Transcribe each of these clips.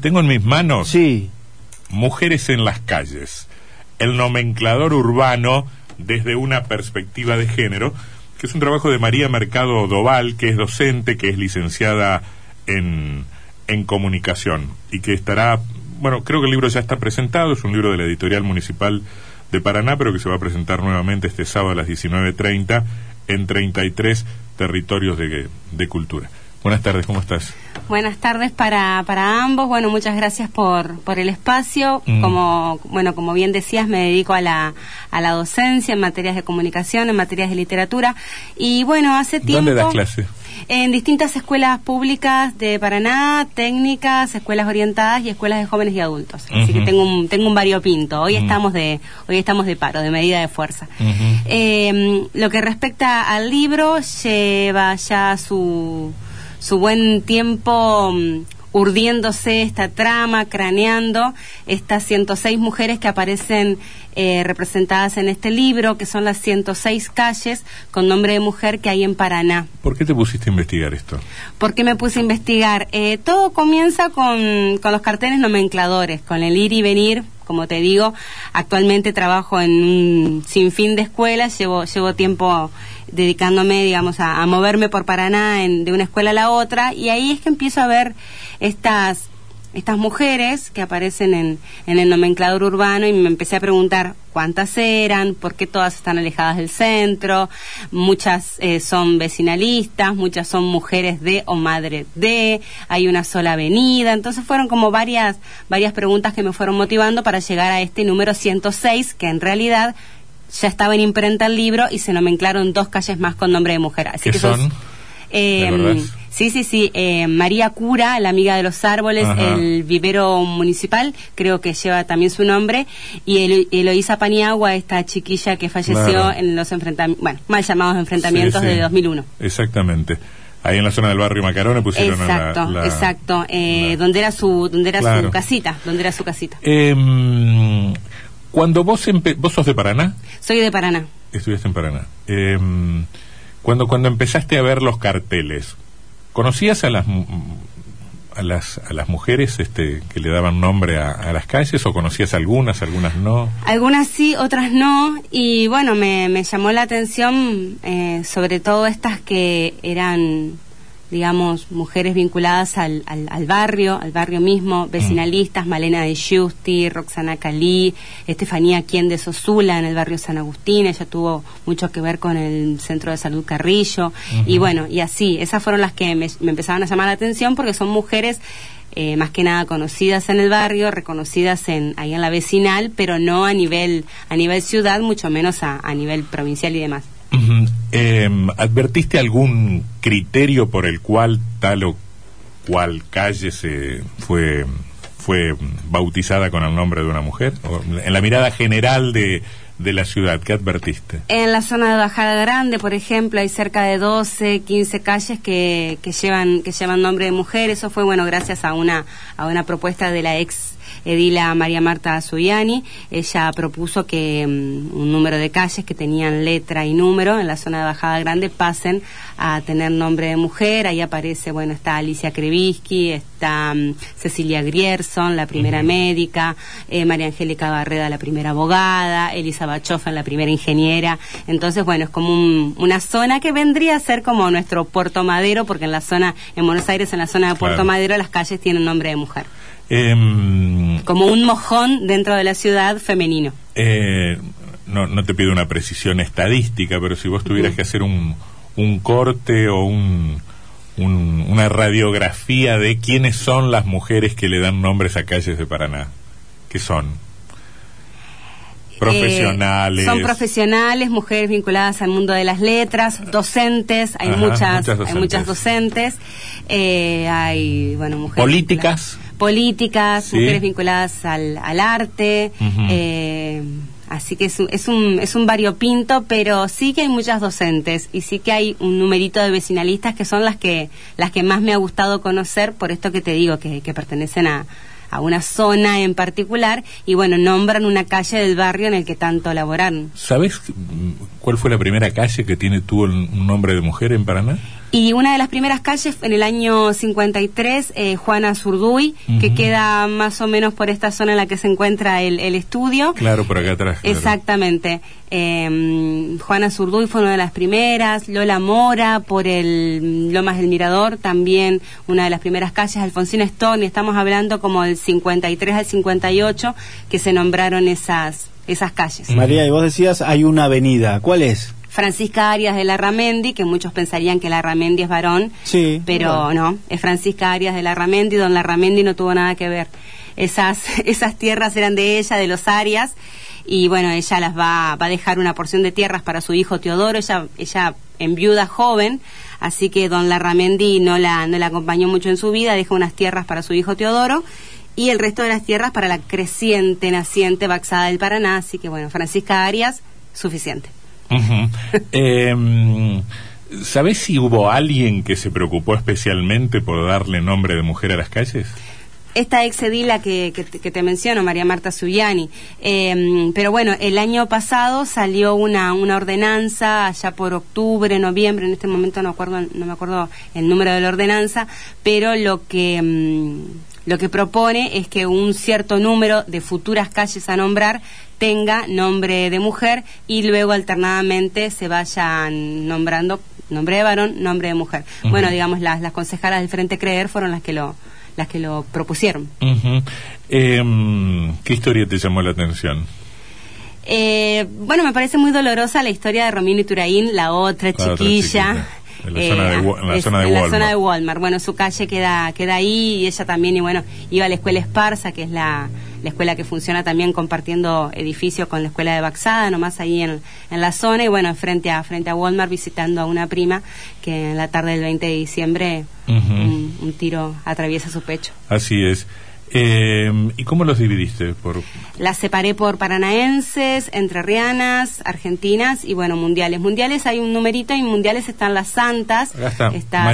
Tengo en mis manos Sí. Mujeres en las calles, el nomenclador urbano desde una perspectiva de género, que es un trabajo de María Mercado Doval, que es docente, que es licenciada en, en comunicación y que estará, bueno, creo que el libro ya está presentado, es un libro de la editorial municipal de Paraná, pero que se va a presentar nuevamente este sábado a las 19.30 en 33 territorios de, de cultura. Buenas tardes, ¿cómo estás? Buenas tardes para, para ambos. Bueno, muchas gracias por, por el espacio. Mm. Como, bueno, como bien decías, me dedico a la, a la docencia en materias de comunicación, en materias de literatura. Y bueno, hace tiempo... ¿Dónde das clase? En distintas escuelas públicas de Paraná, técnicas, escuelas orientadas y escuelas de jóvenes y adultos. Así que tengo un, tengo un variopinto. Hoy Mm. estamos de, hoy estamos de paro, de medida de fuerza. Eh, lo que respecta al libro, lleva ya su, su buen tiempo mm, urdiéndose esta trama, craneando estas 106 mujeres que aparecen eh, representadas en este libro, que son las 106 calles con nombre de mujer que hay en Paraná. ¿Por qué te pusiste a investigar esto? ¿Por qué me puse a investigar? Eh, todo comienza con, con los carteles nomencladores, con el ir y venir. Como te digo, actualmente trabajo en un sinfín de escuelas, llevo, llevo tiempo dedicándome, digamos, a, moverme por Paraná en- de una escuela a la otra, y ahí es que empiezo a ver estas estas mujeres que aparecen en, en el nomenclador urbano y me empecé a preguntar cuántas eran, por qué todas están alejadas del centro, muchas eh, son vecinalistas, muchas son mujeres de o madre de, hay una sola avenida, entonces fueron como varias, varias preguntas que me fueron motivando para llegar a este número 106, que en realidad ya estaba en imprenta el libro y se nomenclaron dos calles más con nombre de mujer. Así ¿Qué que son? eh, sí, sí, sí. eh, María Cura, la amiga de los árboles, Ajá. el vivero municipal, creo que lleva también su nombre. Y Elo- Eloísa Paniagua, esta chiquilla que falleció Claro. en los enfrentamientos, bueno, mal llamados enfrentamientos Sí, sí. de 2001. Exactamente. Ahí en la zona del barrio Macarone pusieron a la- Exacto, la- exacto. Eh, la- donde era su, donde era Claro. su casita, donde era su casita. Em, cuando vos empe- vos sos de Paraná, Soy de Paraná. estudiaste en Paraná. Em, cuando cuando empezaste a ver los carteles, ¿conocías a las a las a las mujeres este que le daban nombre a, a las calles o conocías algunas, algunas no? Algunas sí, otras no. Y bueno, me, me llamó la atención eh, sobre todo estas que eran, digamos, mujeres vinculadas al, al, al barrio, al barrio mismo, vecinalistas, Malena de Giusti, Roxana Calí, Estefanía Quien de Sosula en el barrio San Agustín, ella tuvo mucho que ver con el Centro de Salud Carrillo. Y bueno, y así, esas fueron las que me, me empezaron a llamar la atención porque son mujeres eh, más que nada conocidas en el barrio, reconocidas en, ahí en la vecinal, pero no a nivel, a nivel ciudad, mucho menos a, a nivel provincial y demás. Em, ¿Advertiste algún criterio por el cual tal o cual calle se fue fue bautizada con el nombre de una mujer? O en la mirada general de, de la ciudad, ¿qué advertiste? En la zona de Bajada Grande, por ejemplo, hay cerca de 12, 15 calles que, que llevan que llevan nombre de mujer. Eso fue bueno gracias a una a una propuesta de la ex edila María Marta Zuliani. Ella propuso que mm, un número de calles que tenían letra y número en la zona de Bajada Grande pasen a tener nombre de mujer. Ahí aparece, bueno, está Alicia Krevisky, está mm, Cecilia Grierson, la primera médica, eh, María Angélica Barreda, la primera abogada, Elisa Bachofen, la primera ingeniera. Entonces, bueno, es como un- una zona que vendría a ser como nuestro Puerto Madero, porque en la zona, en Buenos Aires, en la zona de Puerto Claro. Madero, las calles tienen nombre de mujer. Em, Como un mojón dentro de la ciudad femenino. eh, no, no te pido una precisión estadística, pero si vos tuvieras que hacer un, un corte o un, un- una radiografía de quiénes son las mujeres que le dan nombres a calles de Paraná, ¿qué son? Profesionales. Eh, son profesionales, mujeres vinculadas al mundo de las letras, docentes, hay Ajá, muchas, muchas docentes. hay muchas docentes, eh, hay bueno mujeres Políticas. Políticas, Sí. mujeres vinculadas al, al arte, eh, así que es un, es un es un variopinto, pero sí que hay muchas docentes y sí que hay un numerito de vecinalistas que son las que las que más me ha gustado conocer por esto que te digo que, que pertenecen a a una zona en particular y bueno, nombran una calle del barrio en el que tanto laboraron. ¿Sabes mm, cuál fue la primera calle que tiene tuvo un nombre de mujer en Paraná? Y una de las primeras calles en el año 53, eh, Juana Zurduy, que queda más o menos por esta zona en la que se encuentra el, estudio. Claro, por acá atrás. Exactamente. Em, Juana Zurduy fue una de las primeras, Lola Mora por el Lomas del Mirador, también una de las primeras calles, Alfonsina Stone, estamos hablando como del 53 al 58 que se nombraron esas, esas calles. María, y vos decías, hay una avenida, ¿cuál es? Francisca Arias de la Ramendi, que muchos pensarían que la Ramendi es varón, sí, pero no, es Francisca Arias de la Ramendi, don la Ramendi no tuvo nada que ver. Esas, esas tierras eran de ella, de los Arias, y bueno, ella las va, va a dejar una porción de tierras para su hijo Teodoro, ella, ella en viuda joven, así que don Larramendi no la, no la acompañó mucho en su vida, deja unas tierras para su hijo Teodoro, y el resto de las tierras para la creciente, naciente Baxada del Paraná, así que bueno, Francisca Arias, suficiente. Em, ¿Sabes si hubo alguien que se preocupó especialmente por darle nombre de mujer a las calles? esta ex edila que, que, te menciono, María Marta Zuliani. Em, pero bueno, el año pasado salió una, una ordenanza, allá por octubre, noviembre, en este momento no, acuerdo, no me acuerdo el número de la ordenanza, pero lo que, em, lo que propone es que un cierto número de futuras calles a nombrar tenga nombre de mujer y luego alternadamente se vayan nombrando nombre de varón, nombre de mujer. Bueno, digamos, las, las concejalas del Frente Creer fueron las que lo, las que lo propusieron. Em, ¿Qué historia te llamó la atención? Eh, bueno, me parece muy dolorosa la historia de Romina Ituraín, la otra chiquilla. En la, zona, de, en la zona de Walmart. zona de Walmart. Bueno, su calle queda, queda ahí y ella también, y bueno, iba a la escuela Esparza, que es la, la escuela que funciona también compartiendo edificio con la escuela de Baxada, nomás ahí en, en la zona, y bueno, frente a, frente a Walmart visitando a una prima que en la tarde del 20 de diciembre un tiro atraviesa su pecho. Así es. Eh, ¿Y cómo los dividiste? Por... Las separé por paranaenses, entrerrianas, argentinas y bueno, mundiales. Mundiales hay un numerito y mundiales están las santas. está, está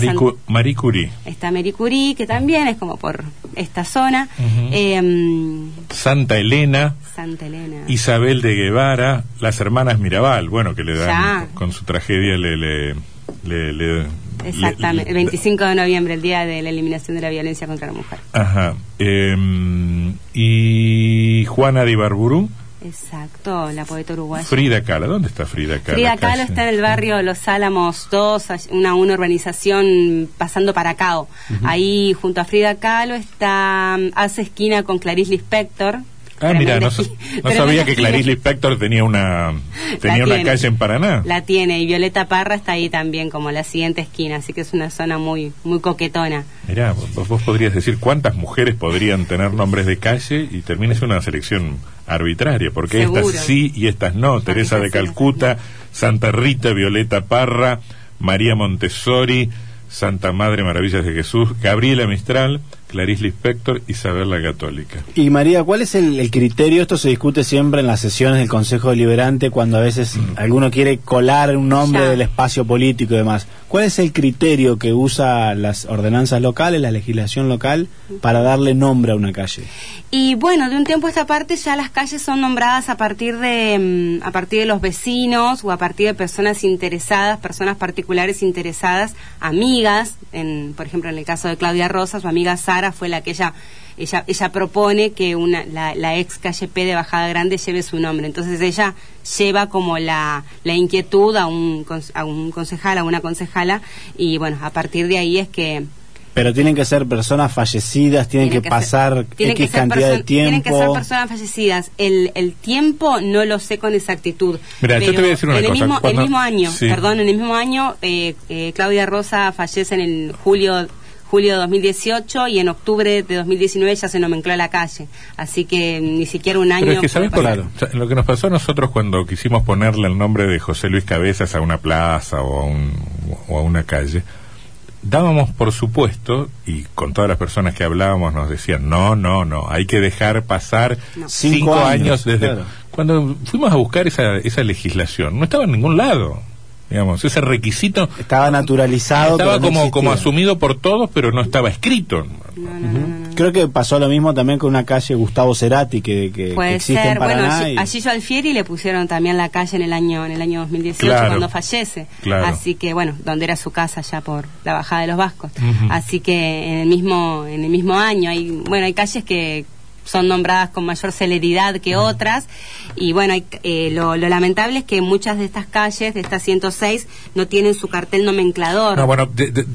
Marie, Curie. Está Marie Curie, que también es como por esta zona. Em, Santa Elena. Santa Elena. Isabel de Guevara, las hermanas Mirabal, bueno, que le dan, con su tragedia le, le, le Exactamente, el 25 de noviembre, el día de la eliminación de la violencia contra la mujer. Ajá. Em, ¿Y Juana de Ibarburu? Exacto, la poeta uruguaya. Frida Kahlo, ¿dónde está Frida Kahlo? Frida Kahlo está en el barrio Los Álamos 2, una, una urbanización pasando para Cao. Ahí junto a Frida Kahlo está, hace esquina con Clarice Lispector, Ah, mira, no, sabía que Clarice Lispector tenía una tenía una calle en Paraná. La tiene y Violeta Parra está ahí también como la siguiente esquina, así que es una zona muy muy coquetona. Mira, vos, podrías decir cuántas mujeres podrían tener nombres de calle y termines una selección arbitraria, porque estas sí y estas no. Teresa de Calcuta, Santa Rita, Violeta Parra, María Montessori, Santa Madre Maravillas de Jesús, Gabriela Mistral, Clarice Lispector, Isabel la Católica. Y María, ¿cuál es el, criterio? Esto se discute siempre en las sesiones del Consejo Deliberante cuando a veces mm. alguno quiere colar un nombre del espacio político y demás. ¿Cuál es el criterio que usa las ordenanzas locales, la legislación local, para darle nombre a una calle? Y bueno, de un tiempo a esta parte ya las calles son nombradas a partir de mm, a partir de los vecinos o a partir de personas interesadas, personas particulares interesadas, amigas, en, por ejemplo en el caso de Claudia Rosa, su amiga Sara fue la que ella ella, ella propone que una, la, ex calle P de Bajada Grande lleve su nombre. Entonces ella lleva como la, la inquietud a un, a un concejal, a una concejala, y bueno, a partir de ahí es que pero tienen que ser personas fallecidas, tienen, que, pasar X cantidad de tiempo. Tienen que ser personas fallecidas. El, el tiempo no lo sé con exactitud. Mira, yo te voy a decir una en el Mismo, el mismo año, perdón, en el mismo año, eh, eh, Claudia Rosa fallece en el julio julio de 2018 y en octubre de 2019 ya se nomencló la calle. Así que ni siquiera un año. Pero es que, ¿sabes por lo que nos pasó a nosotros cuando quisimos ponerle el nombre de José Luis Cabezas a una plaza o a, un, o a una calle? dábamos por supuesto, y con todas las personas que hablábamos nos decían, no, no, no, hay que dejar pasar cinco, años, desde... Cuando fuimos a buscar esa, esa legislación, no estaba en ningún lado. Digamos, ese requisito estaba naturalizado estaba como como asumido por todos pero no estaba escrito creo que pasó lo mismo también con una calle Gustavo Cerati que, que, Puede que existe ser, en Paraná. bueno, y- a Gillo Alfieri le pusieron también la calle en el año en el año 2018 Claro, cuando fallece. claro. Así que bueno, donde era su casa ya por la bajada de los Vascos. Así que en el mismo en el mismo año hay bueno, hay calles que son nombradas con mayor celeridad que otras y bueno, hay- eh, lo, lo lamentable es que muchas de estas calles, de estas 106, no tienen su cartel nomenclador. No, bueno, de- de-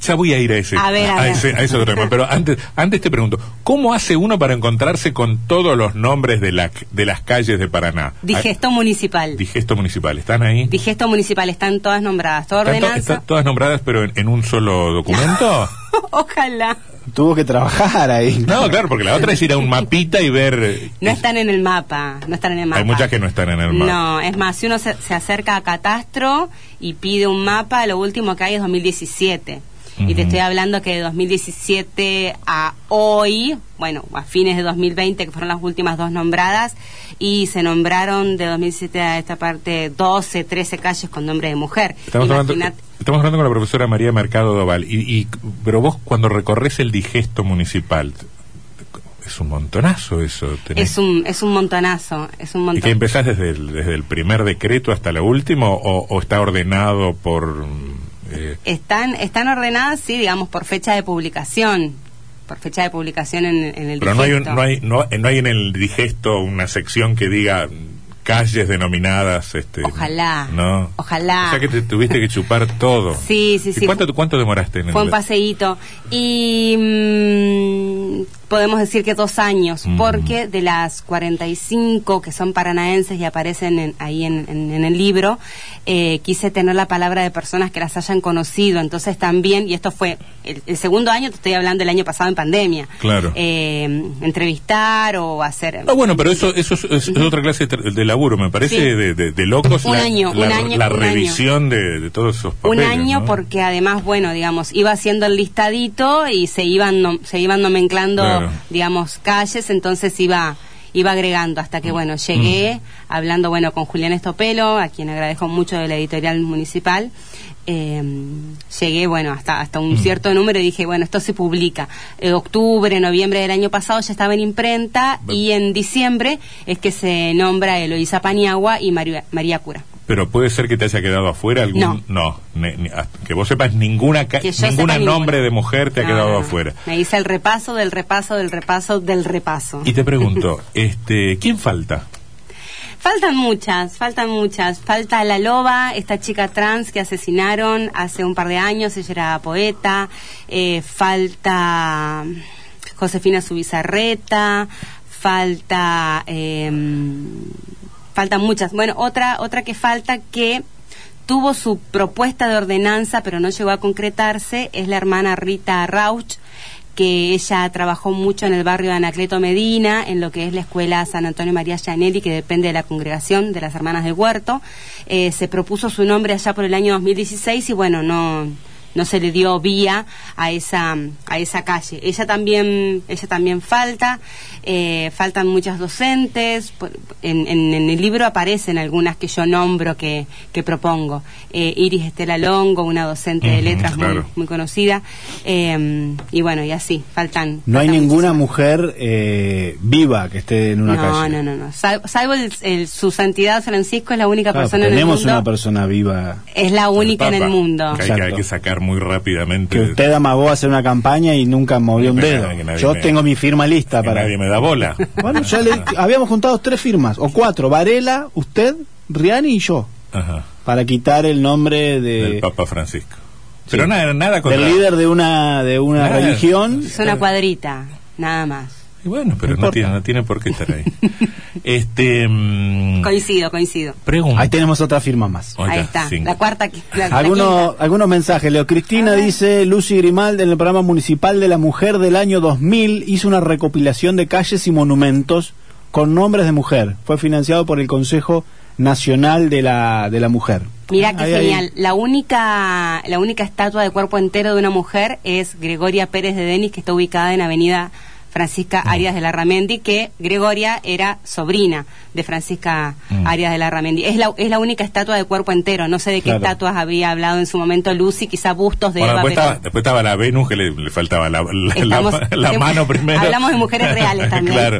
ya, voy a ir a ese, A ver, a ver. ese, a ese otro tema. Pero antes, antes te pregunto, ¿cómo hace uno para encontrarse con todos los nombres de, la, de las calles de Paraná? Digesto municipal. Ah, Digesto municipal, ¿están ahí? Digesto municipal, están todas nombradas, toda ¿Están, to- están todas nombradas pero en, en un solo documento? Ojalá. Tuvo que trabajar ahí. No, claro, porque la otra es ir a un mapita y ver... eh, No están en el mapa, no están en el mapa. Hay muchas que no están en el mapa. No, es más, si uno se, se acerca a Catastro y pide un mapa, lo último que hay es 2017. Y te estoy hablando que de 2017 a hoy, bueno, a fines de 2020, que fueron las últimas dos nombradas, y se nombraron de 2017 a esta parte 12, 13 calles con nombre de mujer. Estamos hablando, estamos hablando con la profesora María Mercado Doval. Y, y- pero vos cuando recorres el digesto municipal, es un montonazo eso. tenés- es un, es un montonazo, es un ¿Y montón. que empezás desde el, desde el primer decreto hasta lo último o, o está ordenado por... eh, Están, están ordenadas, sí, digamos, por fecha de publicación. Por fecha de publicación en, en el pero no hay, un- digesto. no, hay, no, no hay en el digesto una sección que diga calles denominadas... Este, Ojalá, No. ojalá. O sea que te tuviste que chupar todo. Sí, sí, ¿Y sí. cuánto, cuánto demoraste en Fue el- un paseíto. Y podemos decir que dos años, Mm. porque de las 45 que son paranaenses y aparecen en- ahí en, en- en el libro, eh, quise tener la palabra de personas que las hayan conocido. Entonces también, y esto fue el, el segundo año, te estoy hablando del año pasado en pandemia. Claro. Eh, entrevistar o hacer. Ah, bueno, pero eso, eso es, otra clase de, de laburo, me parece Sí. de, de- de locos Un la, año, la- un año, la un año. revisión de, todos esos un papeles. año ¿no? porque además bueno digamos iba haciendo el listadito y se iban nom- se iban nomenclando Claro. Digamos calles entonces iba iba agregando hasta Mm. que bueno llegué hablando bueno con Julián Estopelo a quien agradezco mucho de la editorial municipal. Eh, llegué bueno hasta hasta un Mm. cierto número y dije bueno esto se publica. Eh, octubre noviembre del año pasado ya estaba en imprenta y en diciembre es que se nombra Eloísa Paniagua y María, María Cura Pero puede ser que te haya quedado afuera algún... No. ni- ni- que vos sepas, ninguna, ninguna nombre ninguna. de mujer te ha No, quedado no, no. afuera. Me hice el repaso del repaso del repaso del repaso. Y te pregunto, este, ¿quién falta? Faltan muchas, faltan muchas. Falta la loba, esta chica trans que asesinaron hace un par de años, ella era poeta. Eh, falta Josefina Subizarreta, falta... eh, faltan muchas. Bueno, otra, otra que falta que tuvo su propuesta de ordenanza, pero no llegó a concretarse, es la hermana Rita Rauch, que ella trabajó mucho en el barrio de Anacleto Medina, en lo que es la escuela San Antonio María Gianelli, que depende de la congregación de las Hermanas del Huerto. Eh, se propuso su nombre allá por el año 2016 y bueno, no no se le dio vía a esa a esa calle ella también ella también falta eh, faltan muchas docentes en, en- en el libro aparecen algunas que yo nombro que, que propongo Eh, Iris Estela Longo una docente de letras muy- claro. muy, conocida eh, y bueno y así faltan No hay ninguna muchísimas. mujer eh, viva que esté en una no, calle. no, no, no. Sal- Salvo el, el- su santidad Francisco es la única Claro, persona en el tenemos mundo. una persona viva. es la única en el mundo. Que hay, que, hay Exacto. que sacar muy rápidamente. Que usted amagó a hacer una campaña y nunca movió un dedo. Yo me- tengo mi firma lista para. nadie me da bola. Bueno, ya le, habíamos juntado tres firmas, o cuatro. Varela, usted, Riani y yo. Ajá, Para quitar el nombre del de, Papa Francisco. Pero nada, nada contra... del líder de una, de una Nada. religión. Es una cuadrita, nada más. Y bueno, pero No tiene, no tiene por qué estar ahí. este... mm, Coincido, coincido. pregunta. Ahí tenemos otra firma más. Ahí está, cinco. la cuarta. la- Algunos, algunos mensajes. Leo Cristina dice, Lucy Grimaldi en el programa municipal de la mujer del año 2000 hizo una recopilación de calles y monumentos con nombres de mujer. Fue financiado por el Consejo Nacional de la, de la Mujer. Mira qué Ahí, ahí. genial. La única, la única estatua de cuerpo entero de una mujer es Gregoria Pérez de Denis, que está ubicada en Avenida Francisca Arias de la Ramendi, que Gregoria era sobrina de Francisca Mm. Arias de la Ramendi. Es la, es la única estatua de cuerpo entero. No sé de qué Claro. estatuas había hablado en su momento Lucy, quizá bustos de Bueno, Eva, después, pero estaba, después estaba la Venus que le, le faltaba la, la, Estamos- la- la mano primero. Hablamos de mujeres reales también. claro.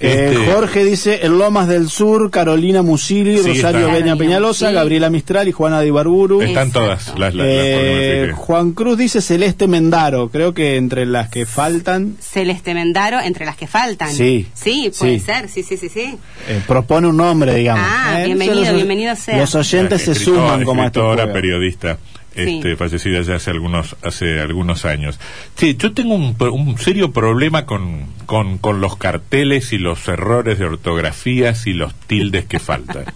Eh, Este, Jorge dice, en Lomas del Sur, Carolina Musili, Sí, Rosario. Beña Carolina Peñalosa. Gabriela Mistral y Juana de Ibarburu. están Exacto. todas las, las, las Eh, Juan Cruz dice Celeste Mendaro, creo que entre las que faltan Celeste Mendaro, entre las que faltan. Sí. Sí, puede Sí. ser, sí, sí, sí, sí. eh, propone un nombre, digamos. Ah, Eh, bienvenido, los- bienvenido sea. Los oyentes se suman como a este escritora, periodista. Sí. Este, fallecida ya hace algunos hace algunos años. Sí, yo tengo un, pro- un serio problema con, con, con los carteles y los errores de ortografías y los tildes que faltan.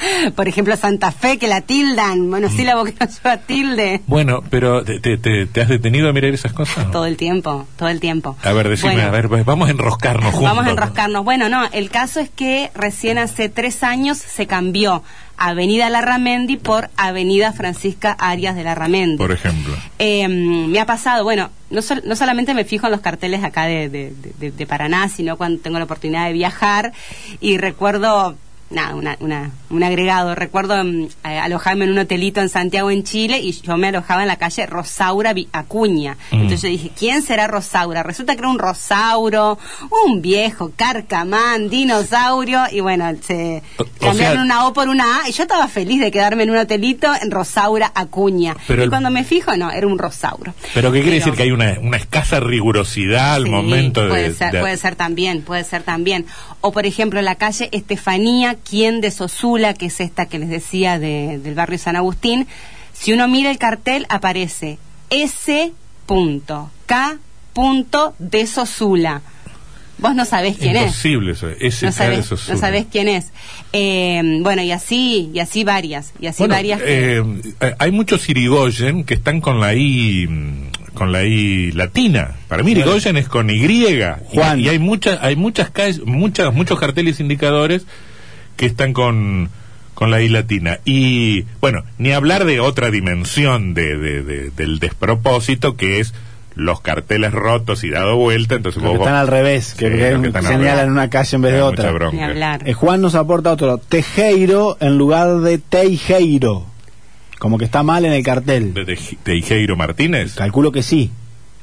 Por ejemplo, Santa Fe, que la tildan, monosílabo que no lleva tilde. Bueno, pero ¿te, te, te- has detenido a mirar esas cosas? no? Todo el tiempo, todo el tiempo. A ver, decime, Bueno, a ver, pues, vamos a enroscarnos juntos. Vamos a enroscarnos. Bueno, no, el caso es que recién hace tres años se cambió Avenida Larramendi por Avenida Francisca Arias de Larramendi. Por ejemplo. Eh, me ha pasado, bueno, no, sol- no solamente me fijo en los carteles acá de, de- de- de Paraná, sino cuando tengo la oportunidad de viajar y recuerdo, nada, una, una- un agregado, recuerdo mm, eh, alojarme en un hotelito en Santiago, en Chile, y yo me alojaba en la calle Rosaura Acuña. Mm. Entonces yo dije, ¿quién será Rosaura? Resulta que era un rosauro, un viejo, carcamán, dinosaurio, y bueno, se O- o cambiaron sea- una O por una A, y yo estaba feliz de quedarme en un hotelito en Rosaura Acuña. Pero y el- cuando me fijo, no, era un rosauro. Pero ¿qué quiere Pero- decir? Que hay una, una escasa rigurosidad al Sí, momento de... puede ser, de- puede ser también, puede ser también. O por ejemplo la calle Estefanía, quien de Sosula, que es esta que les decía de- del barrio San Agustín, si uno mira el cartel aparece S. K. de Sosula. Vos no sabés quién es. Imposible eso. Ese No sabés, eso no sabés quién es. Eh, bueno, y así, y así varias, y así Bueno, varias. que- eh, hay muchos Irigoyen que están con la I con la I latina. Para mí Irigoyen es con Y. Juan. Y, y hay muchas hay muchas calles, muchas muchos carteles indicadores que están con con la I latina. Y bueno, ni hablar de otra dimensión de, de- de- del despropósito que es los carteles rotos y dado vuelta, entonces Los vos que están al revés, que, Sí, que señalan revés. una calle en vez de otra. Ni hablar. Eh, Juan nos aporta otro, Tejeiro en lugar de Teijeiro. Como que está mal en el cartel. de, Igeiro Martínez, Calculo que sí.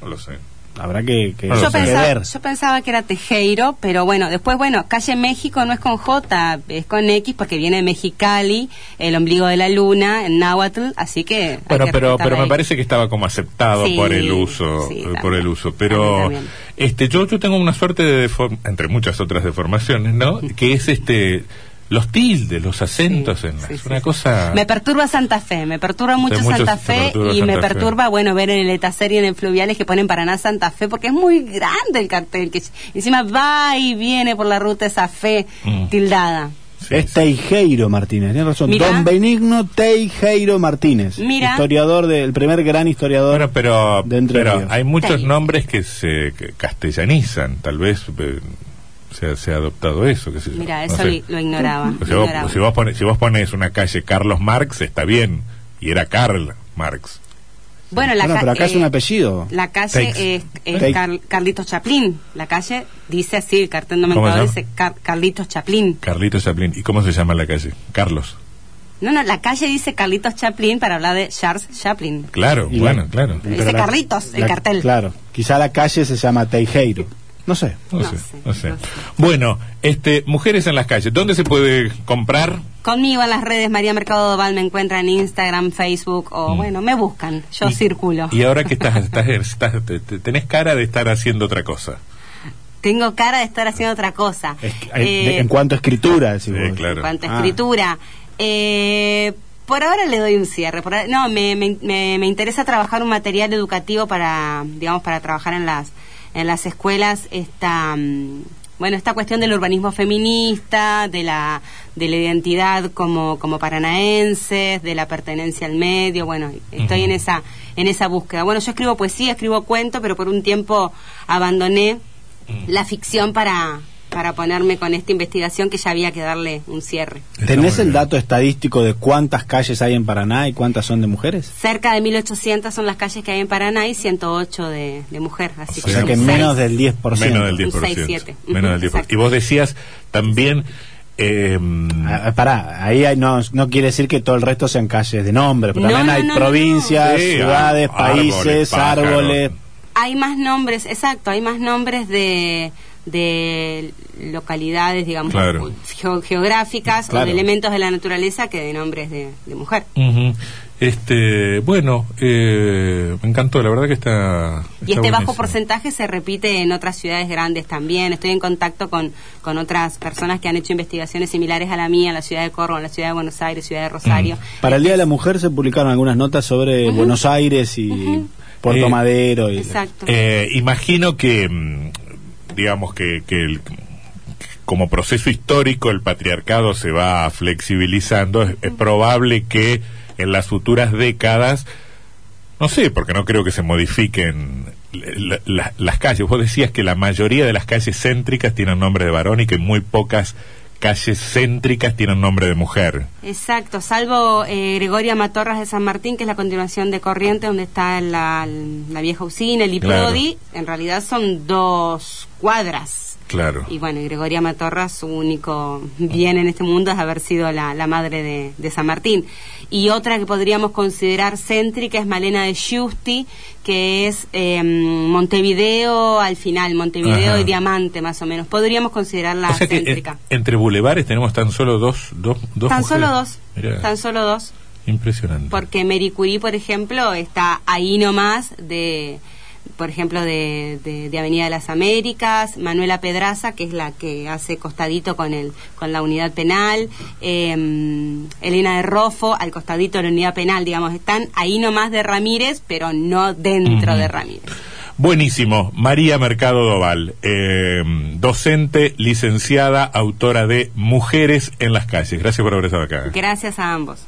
no lo sé. Habrá que, que- yo, que pensaba, ver. yo pensaba que era Tejero, pero bueno, después, bueno, calle México no es con J, es con X porque viene de Mexicali, el ombligo de la luna, en Náhuatl, así que. Bueno, que pero pero me parece que estaba como aceptado Sí, por el uso, sí, por el uso. Pero este yo yo tengo una suerte de entre muchas otras deformaciones, ¿no? Que es este los tildes, los acentos Sí, en las- sí, es sí, una sí. cosa Me perturba Santa Fe, me perturba mucho mucho Santa Fe y me Fe. perturba, bueno, ver en el Etaserie en el Fluviales que ponen Paraná Santa Fe porque es muy grande el cartel, que encima va y viene por la ruta esa fe Mm. tildada. sí, es sí. Teijeiro Martínez, tienes razón. Mira. Don Benigno Teijeiro Martínez. Mira. Historiador, del el primer gran historiador. Bueno, pero, de Entre pero Ríos. hay muchos nombres que se que castellanizan, tal vez eh, se, ha- se ha adoptado eso. qué sé yo, Mira, no eso sé. lo, lo ignoraba. O lo sea, vos- ignoraba. si, vos pones, si vos pones una calle Carlos Marx, está bien. Y era Karl Marx. Bueno, la Bueno, ca- pero acá es eh, un apellido. La calle Takes. es, es. Car- Carlitos Chaplin. La calle dice así, el cartel nomenclador ¿Cómo se dice Car- Carlitos Chaplin. Carlitos Chaplin. ¿Y cómo se llama la calle? Carlos. No, no, la calle dice Carlitos Chaplin para hablar de Charles Chaplin. Claro, Y bueno, la- claro. Dice la- Carlitos, el cartel. Claro. Quizá la calle se llama Teijeiro. No sé. No, No sé, sé, no sé. no sé. Bueno, este, mujeres en las calles, ¿dónde se puede comprar? Conmigo en las redes, María Mercado Doval, me encuentran en Instagram, Facebook, o bueno, me buscan, yo Mm. Y- circulo. Y ahora que estás, estás, estás- te- te- tenés cara de estar haciendo otra cosa. Tengo cara de estar haciendo otra cosa. Es Eh, en cuanto a escritura, decís Sí, vos. claro. En cuanto a Ah. escritura. Eh, por ahora le doy un cierre. Por ahora- no, me, me, me- me interesa trabajar un material educativo para, digamos, para trabajar en las, en las escuelas esta, mm, bueno, esta cuestión del urbanismo feminista, de la, de la identidad como, como paranaenses, de la pertenencia al medio. Bueno, estoy en esa, en esa búsqueda. Bueno, yo escribo poesía, escribo cuento, pero por un tiempo abandoné la ficción para, para ponerme con esta investigación que ya había que darle un cierre. ¿Tenés el dato estadístico de cuántas calles hay en Paraná y cuántas son de mujeres? Cerca de 1800 son las calles que hay en Paraná y 108 de, de mujer. Así o sea que, menos del 10%. Menos del 10%. 6, 7. Menos del 10%. Y vos decías también eh, pará, ahí no, no quiere decir que todo el resto sean calles de nombre, pero también hay provincias, ciudades, países, árboles. Hay más nombres, exacto, hay más nombres de, de localidades, digamos, geográficas o de elementos de la naturaleza que de nombres de, mujer. Este, bueno, eh, me encantó, la verdad que está. y este bajo porcentaje se repite en otras ciudades grandes también. Estoy en contacto con, con otras personas que han hecho investigaciones similares a la mía en la ciudad de Córdoba, en la ciudad de Buenos Aires, ciudad de Rosario. Para el Día de la Mujer se publicaron algunas notas sobre Buenos Aires y Puerto eh, Madero. Y... Exacto. Eh, imagino que, mm, digamos que, que como proceso histórico el patriarcado se va flexibilizando. es probable que en las futuras décadas, no sé, porque no creo que se modifiquen las calles. Vos decías que la mayoría de las calles céntricas tienen nombre de varón y que muy pocas calles céntricas tienen nombre de mujer. Exacto, salvo eh, Gregoria Matorras de San Martín, que es la continuación de Corriente, donde está la, vieja usina, el Iprodi, en realidad son dos cuadras Claro. Y bueno, Gregoria Matorra, su único bien en este mundo es haber sido la, madre de, San Martín. Y otra que podríamos considerar céntrica es Malena de Giusti, que es em, Montevideo al final, Montevideo y Diamante más o menos. Podríamos considerarla o sea céntrica. Que, entre bulevares tenemos tan solo dos, dos, dos Tan solo dos. Tan solo dos. Impresionante. Porque Mericuri, por ejemplo, está ahí nomás de por ejemplo, de, de, Avenida de las Américas, Manuela Pedraza, que es la que hace costadito con, el, con la unidad penal, em, Elena de Rofo, al costadito de la unidad penal, digamos, están ahí nomás de Ramírez, pero no dentro de Ramírez. Buenísimo. María Mercado Doval, em, docente, licenciada, autora de Mujeres en las calles. Gracias por haber estado acá. Gracias a ambos.